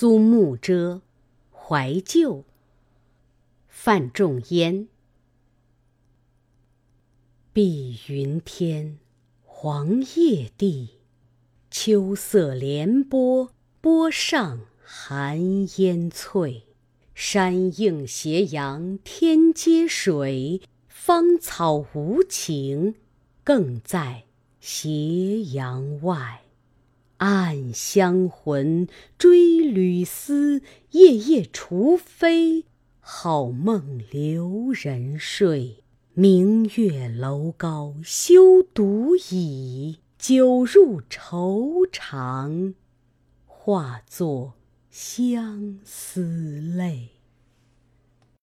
苏幕遮，怀旧。范仲淹。碧云天，黄叶地，秋色连波，波上寒烟翠。山映斜阳天接水，芳草无情更在斜阳外。暗香魂追旅思，夜夜雏飞。好梦留人睡。明月楼高休独倚，酒入愁肠，化作相思泪。